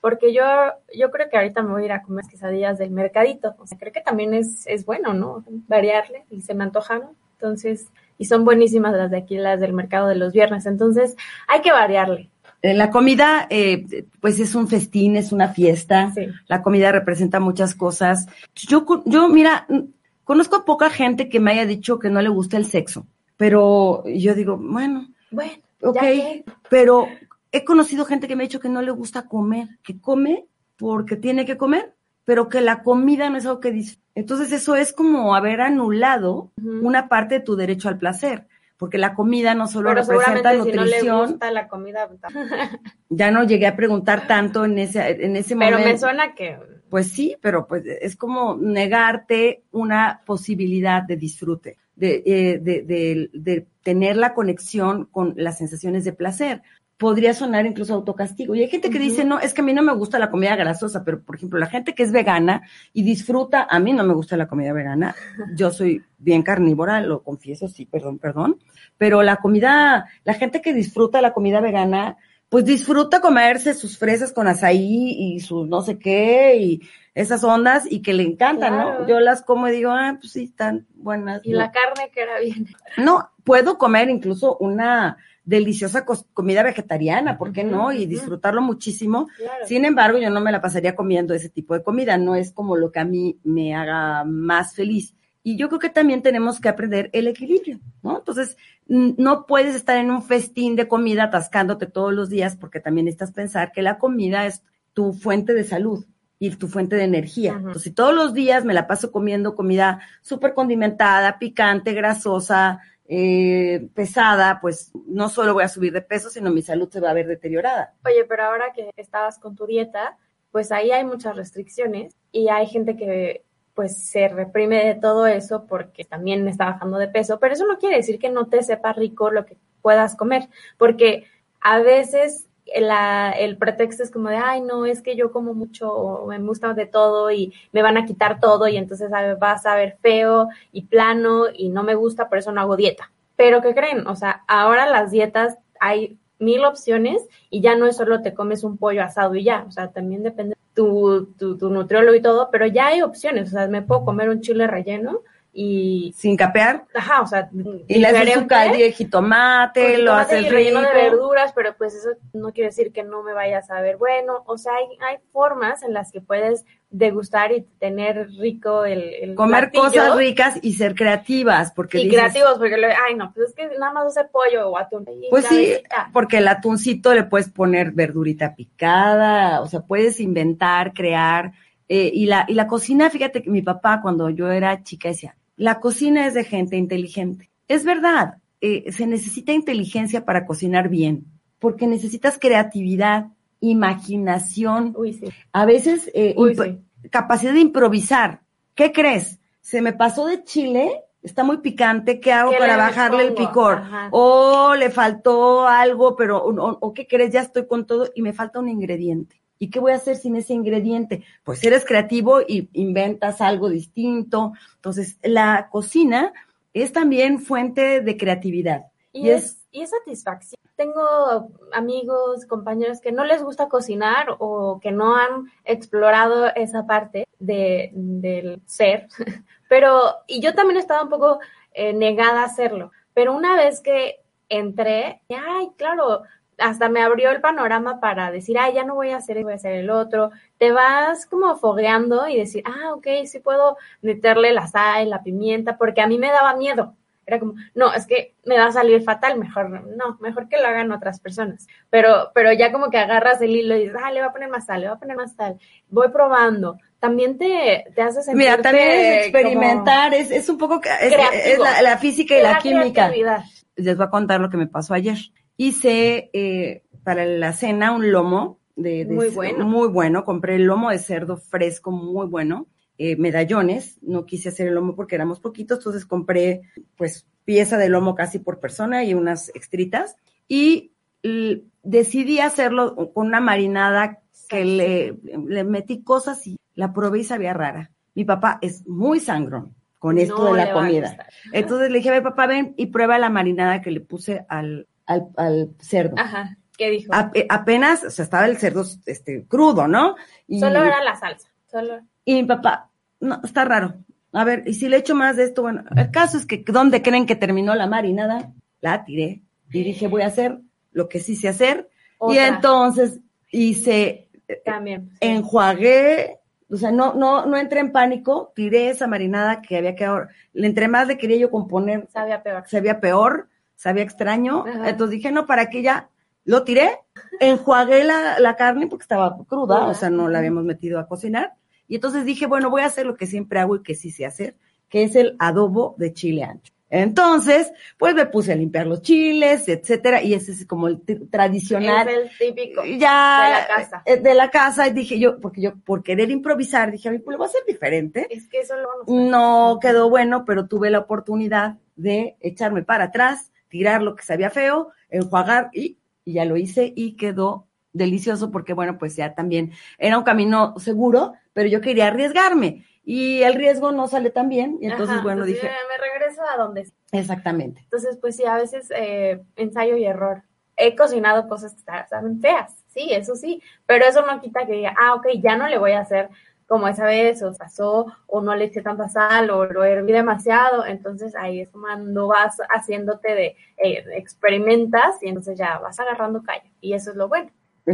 Porque yo, yo creo que ahorita me voy a ir a comer quesadillas del mercadito. O sea, creo que también es, es bueno, ¿no? Variarle y se me antojaron. Entonces, y son buenísimas las de aquí, las del mercado de los viernes. Entonces, hay que variarle. Eh, La comida, eh, pues es un festín, es una fiesta. Sí. La comida representa muchas cosas. Yo, yo, mira, conozco a poca gente que me haya dicho que no le gusta el sexo, pero yo digo, bueno, Bueno, ok, pero he conocido gente que me ha dicho que no le gusta comer, que come porque tiene que comer, pero que la comida no es algo que disfruta. Entonces eso es como haber anulado una parte de tu derecho al placer, porque la comida no solo Pero representa seguramente si no le nutrición, gusta la comida, ya no llegué a preguntar tanto en ese, en ese pero momento. me suena que Pues sí, pero pues es como negarte una posibilidad de disfrute, de, eh, de, de- de tener la conexión con las sensaciones de placer. Podría sonar incluso autocastigo. Y hay gente que dice, no, es que a mí no me gusta la comida grasosa, pero por ejemplo, la gente que es vegana y disfruta, a mí no me gusta la comida vegana. Yo soy bien carnívora, lo confieso, sí, perdón, perdón. Pero la comida, la gente que disfruta la comida vegana, pues disfruta comerse sus fresas con azaí y sus no sé qué y esas ondas y que le encantan, Claro. ¿no? Yo las como y digo, ah, pues sí, están buenas. y no. la carne que era bien. No, puedo comer incluso una deliciosa comida vegetariana, ¿por qué no? Y disfrutarlo muchísimo. Claro. Sin embargo, yo no me la pasaría comiendo ese tipo de comida, no es como lo que a mí me haga más feliz. Y yo creo que también tenemos que aprender el equilibrio, ¿no? Entonces, no puedes estar en un festín de comida atascándote todos los días porque también necesitas pensar que la comida es tu fuente de salud. y tu fuente de energía. Entonces, si todos los días me la paso comiendo comida súper condimentada, picante, grasosa, eh, pesada, pues no solo voy a subir de peso, sino mi salud se va a ver deteriorada. Oye, pero ahora que estabas con tu dieta, pues ahí hay muchas restricciones y hay gente que pues se reprime de todo eso porque también está bajando de peso, pero eso no quiere decir que no te sepa rico lo que puedas comer, porque a veces la, el pretexto es como de, ay, no, es que yo como mucho, me gusta de todo y me van a quitar todo y entonces vas a ver feo y plano y no me gusta, por eso no hago dieta. Pero ¿qué creen? O sea, ahora las dietas hay mil opciones y ya no es solo te comes un pollo asado y ya, o sea, también depende tu, tu, tu nutriólogo y todo, pero ya hay opciones, o sea, me puedo comer un chile relleno y... Sin capear. Ajá, o sea, y le haces su caldo de jitomate, lo haces y relleno de verduras, pero pues eso no quiere decir que no me vaya a saber bueno, o sea, hay, hay formas en las que puedes degustar y tener rico el, el comer platillo. cosas ricas y ser creativas porque y dices, creativos porque le, ay no pues es que nada más hacer pollo o atún pues sí porque el atuncito le puedes poner verdurita picada o sea puedes inventar crear eh, y la y la cocina fíjate que mi papá cuando yo era chica decía la cocina es de gente inteligente es verdad eh, se necesita inteligencia para cocinar bien porque necesitas creatividad imaginación, Uy, sí. a veces eh, Uy, imp- sí. capacidad de improvisar. ¿Qué crees? Se me pasó de chile, está muy picante, ¿qué hago ¿Qué para le bajarle el picor? Ajá. O le faltó algo, pero, o- o ¿qué crees? Ya estoy con todo y me falta un ingrediente. ¿Y qué voy a hacer sin ese ingrediente? Pues eres creativo y inventas algo distinto. Entonces, la cocina es también fuente de creatividad. Y, es, y es satisfacción. Tengo amigos, compañeros que no les gusta cocinar o que no han explorado esa parte de, del ser, pero, y yo también estaba un poco eh, negada a hacerlo, pero una vez que entré, ay, claro, hasta me abrió el panorama para decir, ay, ya no voy a hacer, voy a hacer el otro. Te vas como fogueando y decir, ah, ok, sí puedo meterle la sal, la pimienta, porque a mí me daba miedo. Era como, no, es que me va a salir fatal, mejor no, mejor que lo hagan otras personas. Pero, pero ya como que agarras el hilo y dices, ah, le voy a poner más sal, le voy a poner más sal. Voy probando. También te, te hace sentir. Mira, también es experimentar, es, es un poco, que- es, es la, la física y la, química. Les voy a contar lo que me pasó ayer. Hice eh, para la cena un lomo de, de- Muy bueno. muy bueno. Compré el lomo de cerdo fresco, muy bueno. eh, medallones, no quise hacer el lomo porque éramos poquitos, entonces compré pues pieza de lomo casi por persona y unas extritas y decidí hacerlo con una marinada que le, le metí cosas y la probé y sabía rara. Mi papá es muy sangrón con esto No de la comida. Entonces le dije, a ver, papá, ven y prueba la marinada que le puse al, al, al cerdo. Ajá, ¿qué dijo? Ape- apenas, o sea, estaba el cerdo este, crudo, ¿no? Y, Solo era la salsa. Solo. y mi papá, no, está raro. A ver, y si le echo más de esto, bueno, el caso es que, ¿dónde creen que terminó la marinada? La tiré. Y dije, voy a hacer lo que sí sé hacer. Y Otra. entonces hice, También. enjuagué, o sea, no, no, no entré en pánico, tiré esa marinada que había quedado, le entre más le quería yo componer, Sabía peor. sabía peor, sabía extraño, Ajá. entonces dije, no, para que ya lo tiré, enjuagué la, la carne porque estaba cruda, o sea, no la habíamos metido a cocinar, y entonces dije, bueno, voy a hacer lo que siempre hago y que sí sé hacer, que es el adobo de chile ancho. Entonces, pues me puse a limpiar los chiles, etcétera, y ese es como el tradicional. Es el típico ya de la casa. eh, de la casa y dije yo porque yo por querer improvisar dije a mí pues lo voy a hacer diferente Es que eso lo no quedó bueno pero tuve la oportunidad de echarme para atrás tirar lo que sabía feo enjuagar y, y ya lo hice y quedó delicioso porque bueno pues ya también era un camino seguro pero yo quería arriesgarme y el riesgo no sale tan bien y entonces Ajá, bueno entonces dije me regreso a donde exactamente Entonces, pues sí, a veces eh, ensayo y error. He cocinado cosas que saben feas, sí, eso sí, pero eso no quita que diga, ah, ok, ya no le voy a hacer como esa vez, o pasó, o no le eché tanta sal, o lo herví demasiado, entonces ahí es cuando vas haciéndote de, eh, experimentas y entonces ya vas agarrando callo, y eso es lo bueno.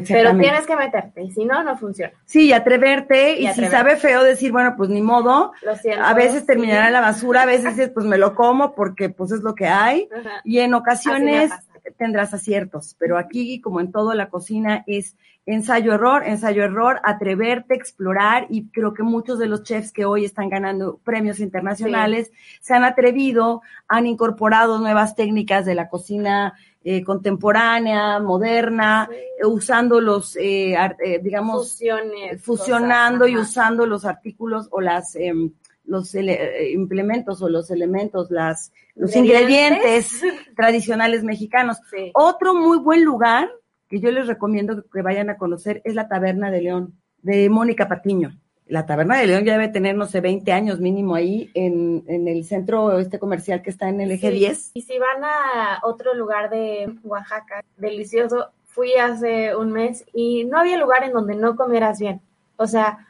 Pero tienes que meterte, y si no, no funciona. Sí, y atreverte, y, Y si sabe feo decir, bueno, pues ni modo, Lo siento. a veces terminará sí. la basura, a veces dices, pues me lo como porque pues es lo que hay, Ajá. y en ocasiones. Tendrás aciertos, pero aquí, como en todo, la cocina es ensayo-error, ensayo-error, atreverte, explorar, y creo que muchos de los chefs que hoy están ganando premios internacionales se han atrevido, han incorporado nuevas técnicas de la cocina eh, contemporánea, moderna, eh, usando los, eh, eh, digamos, Fusiones, fusionando cosas, y usando los artículos o las em, los eh, implementos o los elementos, las los Ingredientes. ingredientes tradicionales mexicanos. Sí. Otro muy buen lugar que yo les recomiendo que vayan a conocer es la Taberna de León, de Mónica Patiño. La Taberna de León ya debe tener, no sé, 20 años mínimo ahí en, en el centro este comercial que está en el eje Sí, 10. Y si van a otro lugar de Oaxaca, delicioso, fui hace un mes y no había lugar en donde no comieras bien. O sea,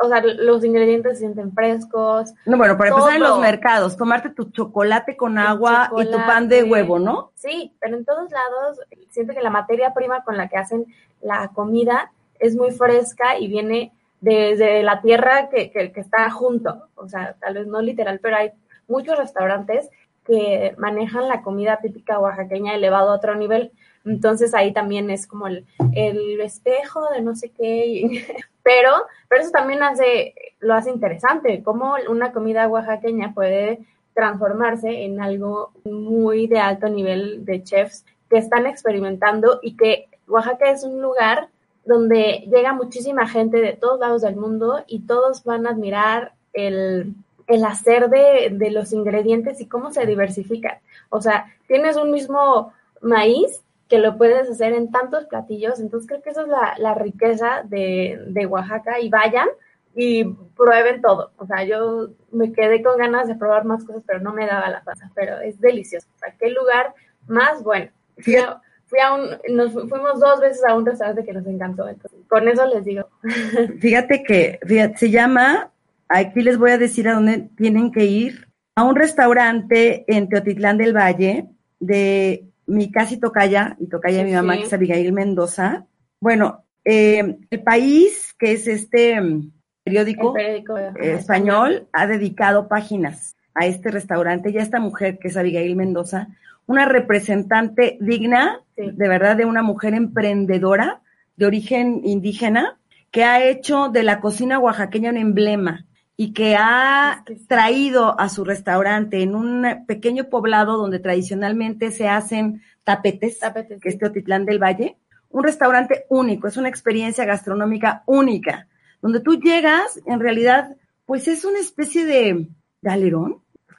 o sea los ingredientes se sienten frescos. No, bueno, para empezar en los mercados, tomarte tu chocolate con agua y tu pan de huevo, ¿no? Sí, pero en todos lados siento que la materia prima con la que hacen la comida es muy fresca y viene desde la tierra que, que, que está junto. O sea, tal vez no literal, pero hay muchos restaurantes que manejan la comida típica oaxaqueña elevado a otro nivel. Entonces ahí también es como el, el espejo de no sé qué. pero, pero eso también hace, lo hace interesante, cómo una comida oaxaqueña puede transformarse en algo muy de alto nivel de chefs que están experimentando y que Oaxaca es un lugar donde llega muchísima gente de todos lados del mundo y todos van a admirar el, el hacer de, de los ingredientes y cómo se diversifican. O sea, tienes un mismo maíz que lo puedes hacer en tantos platillos, entonces creo que esa es la, la riqueza de, de Oaxaca y vayan y prueben todo. O sea, yo me quedé con ganas de probar más cosas, pero no me daba la pasa, pero es delicioso. O sea, qué lugar más bueno. Fui a, fui a un, nos fu- fuimos dos veces a un restaurante que nos encantó, entonces con eso les digo. Fíjate que fíjate, se llama, aquí les voy a decir a dónde tienen que ir, a un restaurante en Teotitlán del Valle de mi casi tocaya, y tocaya de mi mamá, sí. que es Abigail Mendoza. Bueno, eh, el país, que es este mm, periódico, eh, español, ha dedicado páginas a este restaurante y a esta mujer, que es Abigail Mendoza, una representante digna, de verdad, de una mujer emprendedora de origen indígena, que ha hecho de la cocina oaxaqueña un emblema y que ha traído a su restaurante en un pequeño poblado donde tradicionalmente se hacen tapetes, que es Teotitlán del Valle, un restaurante único, es una experiencia gastronómica única, donde tú llegas, en realidad, pues es una especie de, de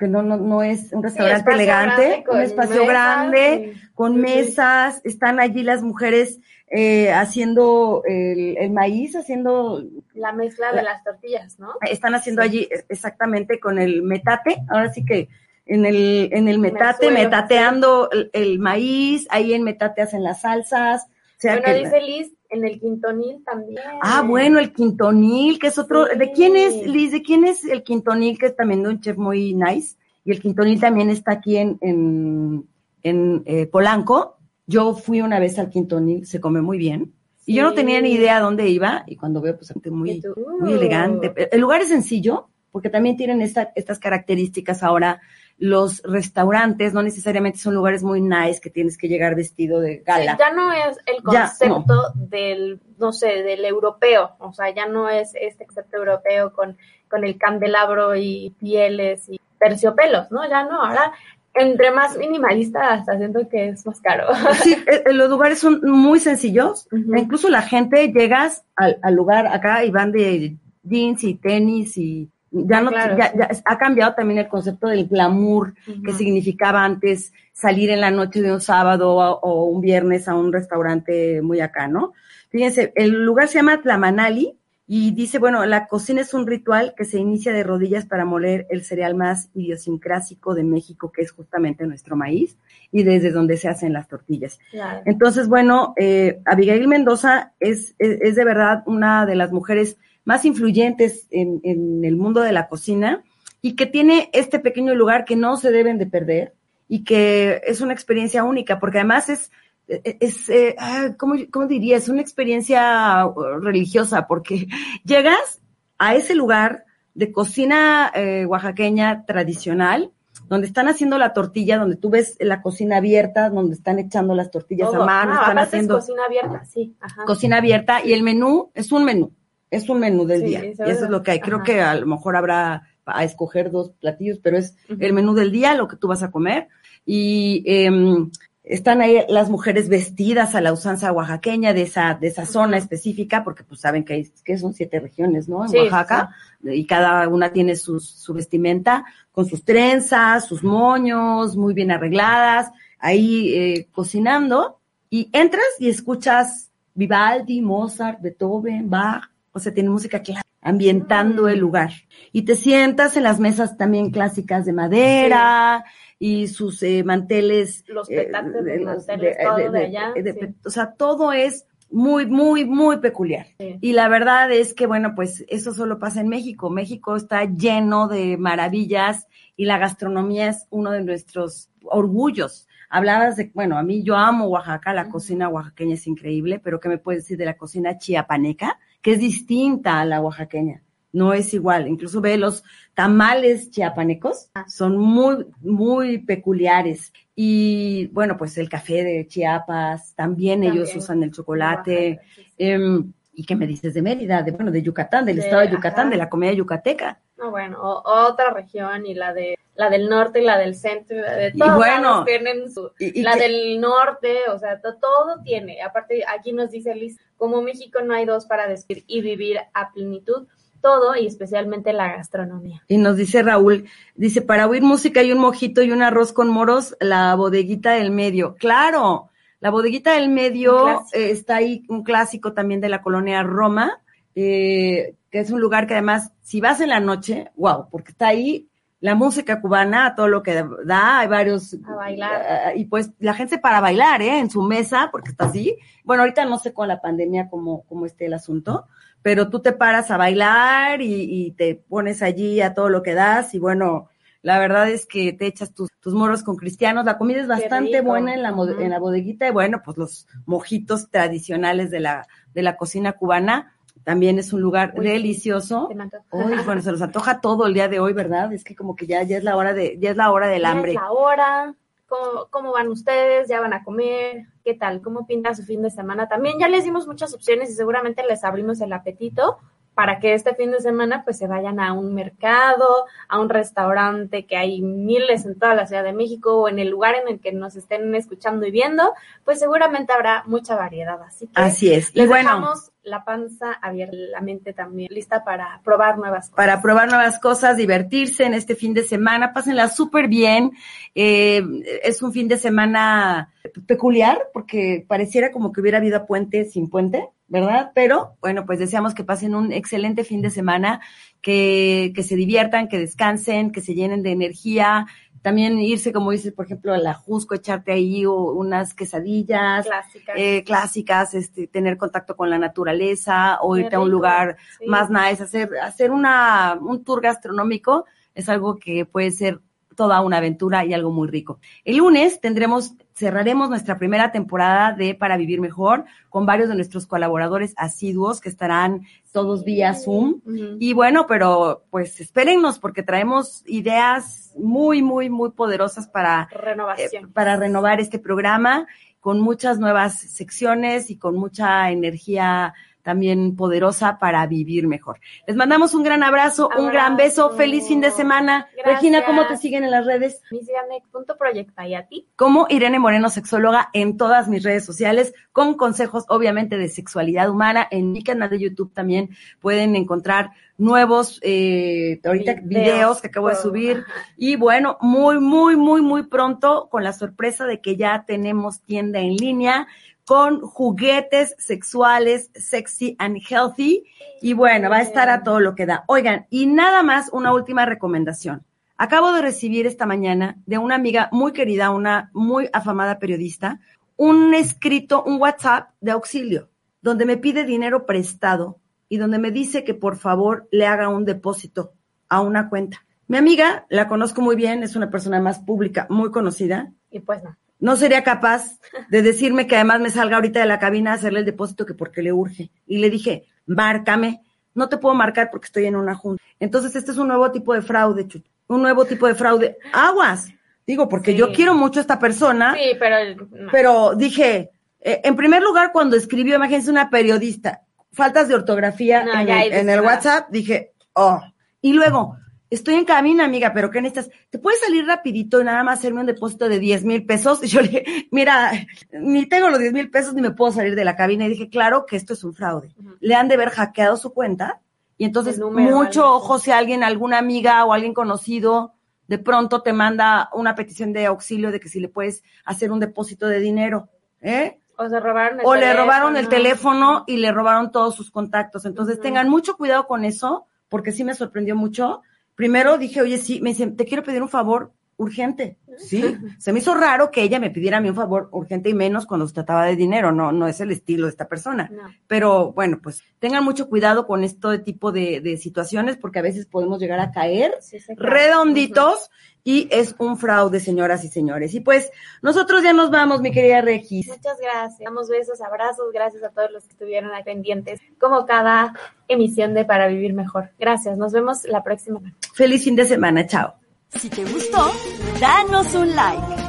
no, no, no es un restaurante elegante, un espacio mesas, grande, con sí. mesas, están allí las mujeres eh, haciendo el, el maíz, haciendo La mezcla de las tortillas, ¿no? están haciendo allí eh, exactamente con el metate, ahora sí que en el, en el metate, metateando el, el maíz, ahí en metate hacen las salsas. O sea bueno, que- dice Liz, en el quintonil también. Ah, bueno, el quintonil, que es otro. ¿De quién es, Liz? ¿De quién es el quintonil? Que es también de un chef muy nice. Y el quintonil también está aquí en, en, en eh, Polanco. Yo fui una vez al quintonil, se come muy bien. Y yo no tenía ni idea dónde iba. Y cuando veo, pues, gente muy, muy elegante. El lugar es sencillo, porque también tienen esta- estas características ahora. Los restaurantes no necesariamente son lugares muy nice que tienes que llegar vestido de gala. Ya no es el Ya, concepto del, no sé, del europeo, o sea, ya no es este concepto europeo con, con el candelabro y pieles y terciopelos, ¿no? Ya no, ahora entre más minimalista hasta siento que es más caro. Sí, eh, eh, los lugares son muy sencillos. Incluso la gente llegas al, al lugar acá y van de jeans y tenis y ya Ah, no claro, ya- ya ha cambiado también el concepto del glamour que significaba antes salir en la noche de un sábado o, o un viernes a un restaurante muy acá, ¿no? Fíjense, el lugar se llama Tlamanali y dice, bueno, la cocina es un ritual que se inicia de rodillas para moler el cereal más idiosincrásico de México, que es justamente nuestro maíz, y desde donde se hacen las tortillas. Claro. Entonces, bueno, eh, Abigail Mendoza es, es, es de verdad una de las mujeres más influyentes en, en el mundo de la cocina y que tiene este pequeño lugar que no se deben de perder y que es una experiencia única, porque además es, es eh, ah, ¿cómo, ¿cómo diría? Es una experiencia uh, religiosa, porque llegas a ese lugar de cocina eh, oaxaqueña tradicional donde están haciendo la tortilla, donde tú ves la cocina abierta, donde están echando las tortillas Todo. a mano, Ah, están haciendo es cocina abierta, sí. Ajá. cocina abierta y el menú es un menú, es un menú del Sí, día. Y eso es lo que hay. Creo ajá. que a lo mejor habrá a escoger dos platillos, pero es el menú del día, lo que tú vas a comer. Y em, están ahí las mujeres vestidas a la usanza oaxaqueña de esa, de esa zona específica, porque pues saben que, hay, que son siete regiones, ¿no? En Sí, Oaxaca, y cada una tiene sus, su vestimenta, con sus trenzas, sus moños, muy bien arregladas, ahí eh, cocinando, y entras y escuchas Vivaldi, Mozart, Beethoven, Bach, o sea, tiene música clásica, ambientando el lugar. Y te sientas en las mesas también clásicas de madera y sus eh, manteles. Los eh, petates, de- los manteles, todo de allá, de- sí. O sea, todo es muy, muy, muy peculiar. Sí. Y la verdad es que, bueno, pues eso solo pasa en México. México está lleno de maravillas y la gastronomía es uno de nuestros orgullos. Hablabas de, bueno, a mí yo amo Oaxaca, la cocina oaxaqueña es increíble, pero ¿qué me puedes decir de la cocina chiapaneca? Que es distinta a la oaxaqueña, no es igual. Incluso ve los tamales chiapanecos, son muy, muy peculiares. Y bueno, pues el café de Chiapas, también, ellos usan el chocolate. Em, ¿Y qué me dices de Mérida? De, bueno, de Yucatán, del De- estado de Yucatán, ajá. de la comida yucateca. No, bueno, o- otra región y la de la del norte y la del centro, la de Y todos bueno, lados tienen su, y- y la que- del norte, o sea, to- todo tiene. Aparte, aquí nos dice Liz, como México no hay dos para decir y vivir a plenitud, todo y especialmente la gastronomía. Y nos dice Raúl, dice, para oír música y un mojito y un arroz con moros, la bodeguita del medio. Claro, la bodeguita del medio eh, está ahí, un clásico también de la colonia Roma, eh, que es un lugar que además, si vas en la noche, wow, porque está ahí la música cubana, todo lo que da, hay varios... A bailar. eh, y pues la gente para bailar, ¿eh? En su mesa, porque está así. Bueno, ahorita no sé con la pandemia cómo, cómo esté el asunto, pero tú te paras a bailar y, y te pones allí a todo lo que das y bueno, la verdad es que te echas tus, tus moros con cristianos, la comida es bastante buena en la, en la bodeguita y bueno, pues los mojitos tradicionales de la, de la cocina cubana, también es un lugar Uy, delicioso. Uy, bueno, se nos antoja todo el día de hoy, ¿verdad? Es que como que ya, ya es la hora de, ya es la hora del Ya hambre. Es la hora. ¿Cómo, ¿Cómo van ustedes? ¿Ya van a comer? ¿Qué tal? ¿Cómo pinta su fin de semana? También ya les dimos muchas opciones y seguramente les abrimos el apetito para que este fin de semana pues se vayan a un mercado, a un restaurante que hay miles en toda la Ciudad de México o en el lugar en el que nos estén escuchando y viendo, pues seguramente habrá mucha variedad. Así que Así es. Y les bueno. dejamos la panza abierta, la mente también lista para probar nuevas cosas. para probar nuevas cosas, divertirse en este fin de semana, pásenla súper bien. Eh, es un fin de semana peculiar porque pareciera como que hubiera habido puente sin puente, ¿verdad? Pero bueno, pues deseamos que pasen un excelente fin de semana, que, que se diviertan, que descansen, que se llenen de energía. También irse, como dices, por ejemplo, a la Jusco, echarte ahí o unas quesadillas Clásicas. eh, clásicas, este, tener contacto con la naturaleza o Qué irte a un lugar sí. más nice, hacer, hacer una, un tour gastronómico es algo que puede ser toda una aventura y algo muy rico. El lunes tendremos, cerraremos nuestra primera temporada de Para Vivir Mejor con varios de nuestros colaboradores asiduos que estarán todos vía Zoom. Y bueno, pero pues espérennos porque traemos ideas muy, muy, muy poderosas para Renovación. eh, para renovar este programa con muchas nuevas secciones y con mucha energía también poderosa para vivir mejor. Les mandamos un gran abrazo, un gran beso, feliz fin de semana. Gracias. Regina, ¿cómo te siguen en las redes? Misianek.proyecta y a ti. Como Irene Moreno, sexóloga, en todas mis redes sociales, con consejos, obviamente, de sexualidad humana. En mi canal de YouTube también pueden encontrar nuevos, eh, ahorita Videos, videos que acabo de subir. Y bueno, muy, muy, muy, muy pronto, con la sorpresa de que ya tenemos tienda en línea con juguetes sexuales sexy and healthy. Y bueno, va a estar a todo lo que da. Oigan, y nada más una última recomendación. Acabo de recibir esta mañana de una amiga muy querida, una muy afamada periodista, un escrito, un WhatsApp de auxilio, donde me pide dinero prestado y donde me dice que por favor le haga un depósito a una cuenta. Mi amiga, la conozco muy bien, es una persona más pública, muy conocida, Y pues no. No sería capaz de decirme que además me salga ahorita de la cabina a hacerle el depósito que porque le urge. Y le dije, márcame. No te puedo marcar porque estoy en una junta. Entonces, este es un nuevo tipo de fraude, Chucho. un nuevo tipo de fraude. Aguas. Digo, porque yo quiero mucho a esta persona. Sí, pero. no. Pero dije, eh, en primer lugar, cuando escribió, imagínense una periodista, faltas de ortografía No, en, el, en. WhatsApp, dije, oh. Y luego, estoy en cabina, amiga, pero ¿qué necesitas? ¿Te puedes salir rapidito y nada más hacerme un depósito de 10 mil pesos? Y yo le dije, mira, ni tengo los 10 mil pesos ni me puedo salir de la cabina. Y dije, claro que esto es un fraude. Le han de haber hackeado su cuenta. Y entonces, número, mucho ojo si alguien, alguna amiga o alguien conocido, de pronto te manda una petición de auxilio de que si le puedes hacer un depósito de dinero, ¿eh? O se robaron el O le robaron el teléfono. teléfono y le robaron todos sus contactos. Entonces tengan mucho cuidado con eso, porque sí me sorprendió mucho. Primero dije, oye, sí, me dice, te quiero pedir un favor urgente. Sí, se me hizo raro que ella me pidiera a mí un favor urgente y menos cuando se trataba de dinero, no, no es el estilo de esta persona. No. Pero bueno, pues tengan mucho cuidado con este tipo de, de situaciones porque a veces podemos llegar a caer Sí, redonditos y es un fraude, señoras y señores. Y pues nosotros ya nos vamos, mi querida Regis. Muchas gracias. Damos besos, abrazos. Gracias a todos los que estuvieron ahí pendientes, como cada emisión de Para Vivir Mejor. Gracias. Nos vemos la próxima. Feliz fin de semana, chao. Si te gustó, danos un like.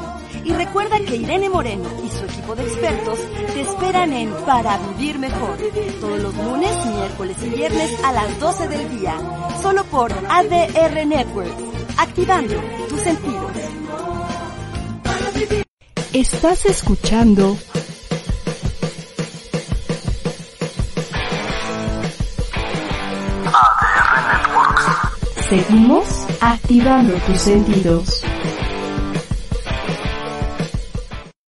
Y recuerda que Irene Moreno y su equipo de expertos te esperan en Para Vivir Mejor, todos los lunes, miércoles y viernes a las 12 del día, solo por ADR Network, activando tus sentidos. Estás escuchando ADR Networks. Seguimos activando tus sentidos.